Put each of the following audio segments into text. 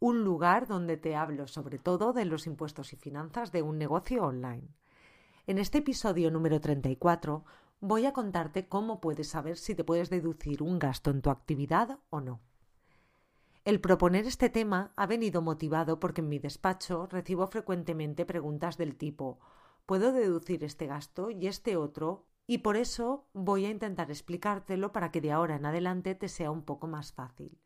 un lugar donde te hablo sobre todo de los impuestos y finanzas de un negocio online. En este episodio número 34 voy a contarte cómo puedes saber si te puedes deducir un gasto en tu actividad o no. El proponer este tema ha venido motivado porque en mi despacho recibo frecuentemente preguntas del tipo ¿puedo deducir este gasto y este otro? Y por eso voy a intentar explicártelo para que de ahora en adelante te sea un poco más fácil.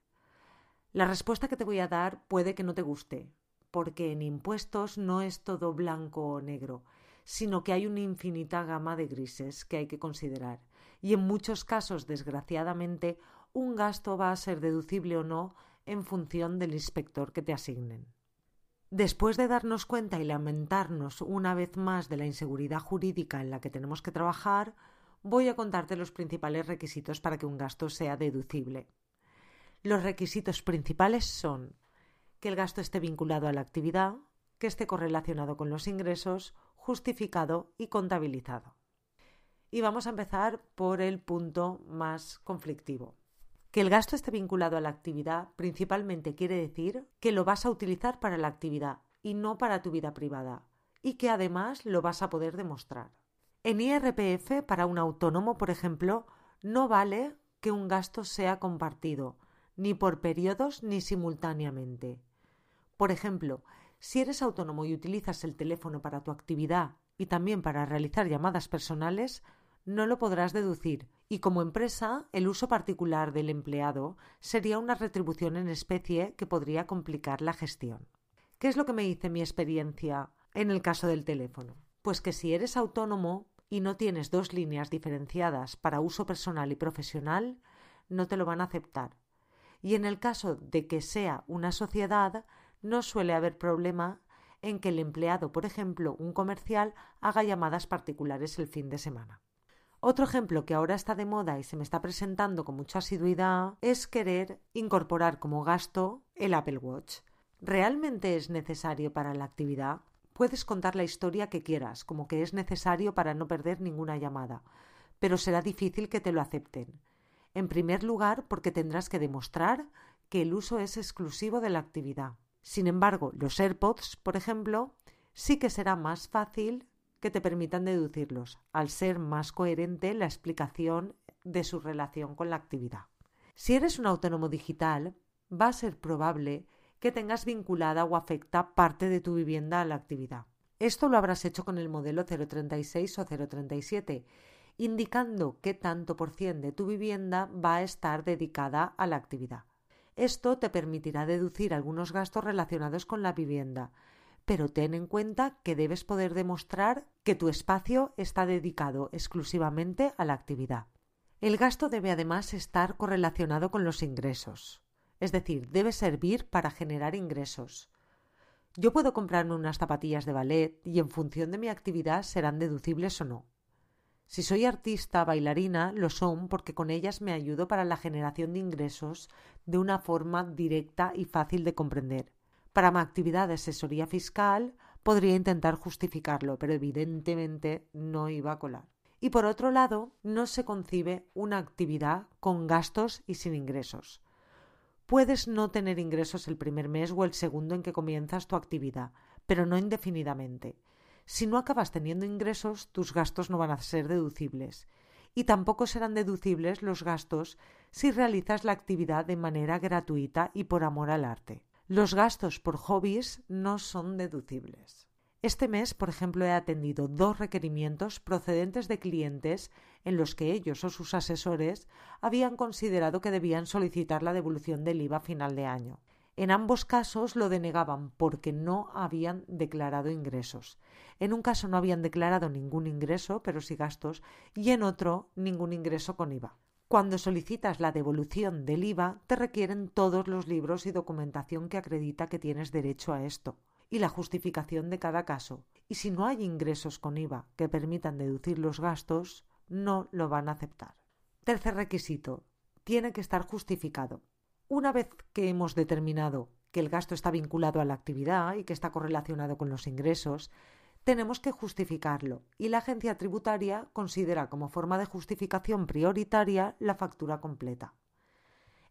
La respuesta que te voy a dar puede que no te guste, porque en impuestos no es todo blanco o negro, sino que hay una infinita gama de grises que hay que considerar. Y en muchos casos, desgraciadamente, un gasto va a ser deducible o no en función del inspector que te asignen. Después de darnos cuenta y lamentarnos una vez más de la inseguridad jurídica en la que tenemos que trabajar, voy a contarte los principales requisitos para que un gasto sea deducible. Los requisitos principales son que el gasto esté vinculado a la actividad, que esté correlacionado con los ingresos, justificado y contabilizado. Y vamos a empezar por el punto más conflictivo. Que el gasto esté vinculado a la actividad principalmente quiere decir que lo vas a utilizar para la actividad y no para tu vida privada, y que además lo vas a poder demostrar. En IRPF, para un autónomo, por ejemplo, no vale que un gasto sea compartido, ni por periodos ni simultáneamente. Por ejemplo, si eres autónomo y utilizas el teléfono para tu actividad y también para realizar llamadas personales, no lo podrás deducir y como empresa el uso particular del empleado sería una retribución en especie que podría complicar la gestión. ¿Qué es lo que me dice mi experiencia en el caso del teléfono? Pues que si eres autónomo y no tienes dos líneas diferenciadas para uso personal y profesional, no te lo van a aceptar y en el caso de que sea una sociedad no suele haber problema en que el empleado, por ejemplo, un comercial, haga llamadas particulares el fin de semana. Otro ejemplo que ahora está de moda y se me está presentando con mucha asiduidad es querer incorporar como gasto el Apple Watch. ¿Realmente es necesario para la actividad? Puedes contar la historia que quieras, como que es necesario para no perder ninguna llamada, pero será difícil que te lo acepten. En primer lugar, porque tendrás que demostrar que el uso es exclusivo de la actividad. Sin embargo, los AirPods, por ejemplo, sí que será más fácil que te permitan deducirlos, al ser más coherente la explicación de su relación con la actividad. Si eres un autónomo digital, va a ser probable que tengas vinculada o afecta parte de tu vivienda a la actividad. Esto lo habrás hecho con el modelo 036 o 037 indicando qué tanto por cien de tu vivienda va a estar dedicada a la actividad. Esto te permitirá deducir algunos gastos relacionados con la vivienda, pero ten en cuenta que debes poder demostrar que tu espacio está dedicado exclusivamente a la actividad. El gasto debe además estar correlacionado con los ingresos, es decir, debe servir para generar ingresos. Yo puedo comprarme unas zapatillas de ballet y en función de mi actividad serán deducibles o no. Si soy artista, bailarina, lo son porque con ellas me ayudo para la generación de ingresos de una forma directa y fácil de comprender. Para mi actividad de asesoría fiscal podría intentar justificarlo, pero evidentemente no iba a colar. Y por otro lado, no se concibe una actividad con gastos y sin ingresos. Puedes no tener ingresos el primer mes o el segundo en que comienzas tu actividad, pero no indefinidamente. Si no acabas teniendo ingresos, tus gastos no van a ser deducibles. Y tampoco serán deducibles los gastos si realizas la actividad de manera gratuita y por amor al arte. Los gastos por hobbies no son deducibles. Este mes, por ejemplo, he atendido dos requerimientos procedentes de clientes en los que ellos o sus asesores habían considerado que debían solicitar la devolución del IVA final de año. En ambos casos lo denegaban porque no habían declarado ingresos. En un caso no habían declarado ningún ingreso, pero sí gastos, y en otro ningún ingreso con IVA. Cuando solicitas la devolución del IVA, te requieren todos los libros y documentación que acredita que tienes derecho a esto. y la justificación de cada caso. Y si no hay ingresos con IVA que permitan deducir los gastos, no lo van a aceptar. Tercer requisito. Tiene que estar justificado. Una vez que hemos determinado que el gasto está vinculado a la actividad y que está correlacionado con los ingresos, tenemos que justificarlo y la agencia tributaria considera como forma de justificación prioritaria la factura completa.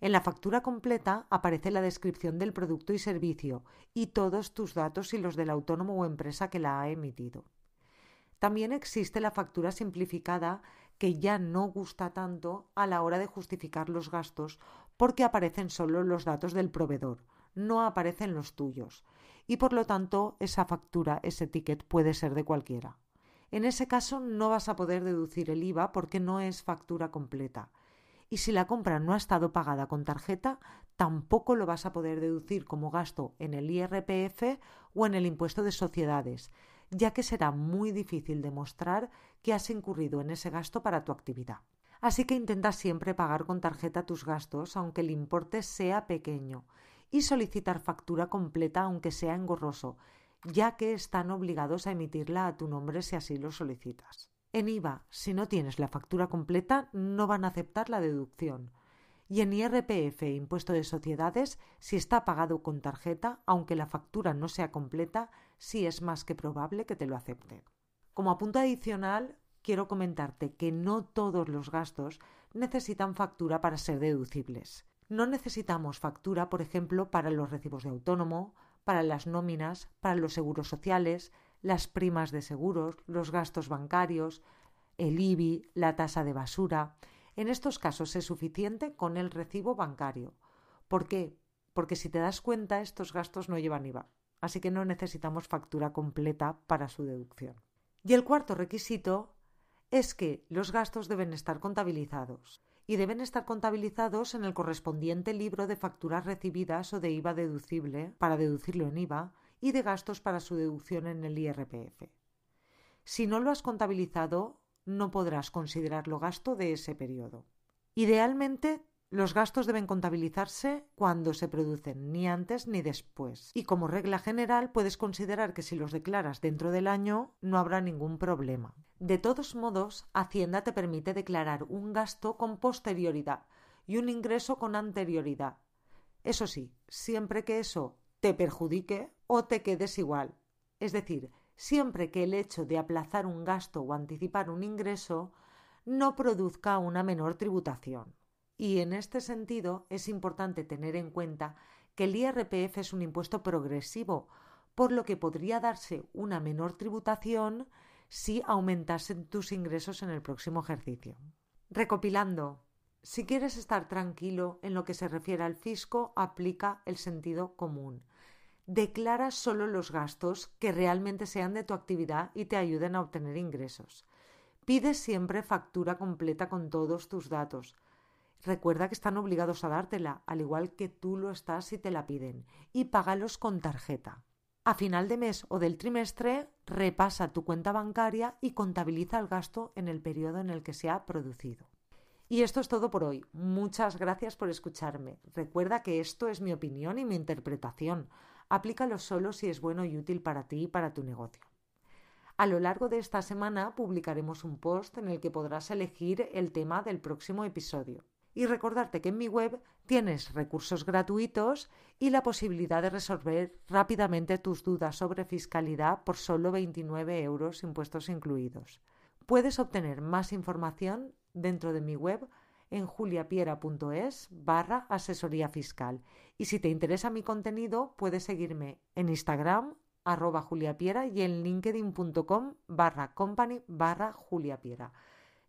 En la factura completa aparece la descripción del producto y servicio y todos tus datos y los del autónomo o empresa que la ha emitido. También existe la factura simplificada que ya no gusta tanto a la hora de justificar los gastos porque aparecen solo los datos del proveedor, no aparecen los tuyos y por lo tanto esa factura, ese ticket puede ser de cualquiera. En ese caso no vas a poder deducir el IVA porque no es factura completa y si la compra no ha estado pagada con tarjeta, tampoco lo vas a poder deducir como gasto en el IRPF o en el impuesto de sociedades, ya que será muy difícil demostrar que has incurrido en ese gasto para tu actividad. Así que intenta siempre pagar con tarjeta tus gastos, aunque el importe sea pequeño, y solicitar factura completa aunque sea engorroso, ya que están obligados a emitirla a tu nombre si así lo solicitas. En IVA, si no tienes la factura completa, no van a aceptar la deducción. Y en IRPF impuesto de sociedades, si está pagado con tarjeta, aunque la factura no sea completa, sí es más que probable que te lo acepten. Como apunto adicional, quiero comentarte que no todos los gastos necesitan factura para ser deducibles. No necesitamos factura, por ejemplo, para los recibos de autónomo, para las nóminas, para los seguros sociales, las primas de seguros, los gastos bancarios, el IBI, la tasa de basura. En estos casos es suficiente con el recibo bancario. ¿Por qué? Porque si te das cuenta, estos gastos no llevan IVA, así que no necesitamos factura completa para su deducción. Y el cuarto requisito es que los gastos deben estar contabilizados y deben estar contabilizados en el correspondiente libro de facturas recibidas o de IVA deducible para deducirlo en IVA y de gastos para su deducción en el IRPF. Si no lo has contabilizado, no podrás considerarlo gasto de ese periodo. Idealmente, los gastos deben contabilizarse cuando se producen, ni antes ni después. Y como regla general, puedes considerar que si los declaras dentro del año, no habrá ningún problema. De todos modos, Hacienda te permite declarar un gasto con posterioridad y un ingreso con anterioridad. Eso sí, siempre que eso te perjudique o te quedes igual. Es decir, siempre que el hecho de aplazar un gasto o anticipar un ingreso no produzca una menor tributación. Y en este sentido es importante tener en cuenta que el IRPF es un impuesto progresivo, por lo que podría darse una menor tributación si aumentasen tus ingresos en el próximo ejercicio. Recopilando, si quieres estar tranquilo en lo que se refiere al fisco, aplica el sentido común declara solo los gastos que realmente sean de tu actividad y te ayuden a obtener ingresos. Pide siempre factura completa con todos tus datos. Recuerda que están obligados a dártela, al igual que tú lo estás si te la piden, y págalos con tarjeta. A final de mes o del trimestre, repasa tu cuenta bancaria y contabiliza el gasto en el periodo en el que se ha producido. Y esto es todo por hoy. Muchas gracias por escucharme. Recuerda que esto es mi opinión y mi interpretación. Aplícalo solo si es bueno y útil para ti y para tu negocio. A lo largo de esta semana publicaremos un post en el que podrás elegir el tema del próximo episodio. Y recordarte que en mi web tienes recursos gratuitos y la posibilidad de resolver rápidamente tus dudas sobre fiscalidad por solo 29 euros impuestos incluidos. Puedes obtener más información dentro de mi web en juliapiera.es barra asesoría fiscal. Y si te interesa mi contenido, puedes seguirme en Instagram arroba juliapiera y en linkedin.com barra company barra juliapiera.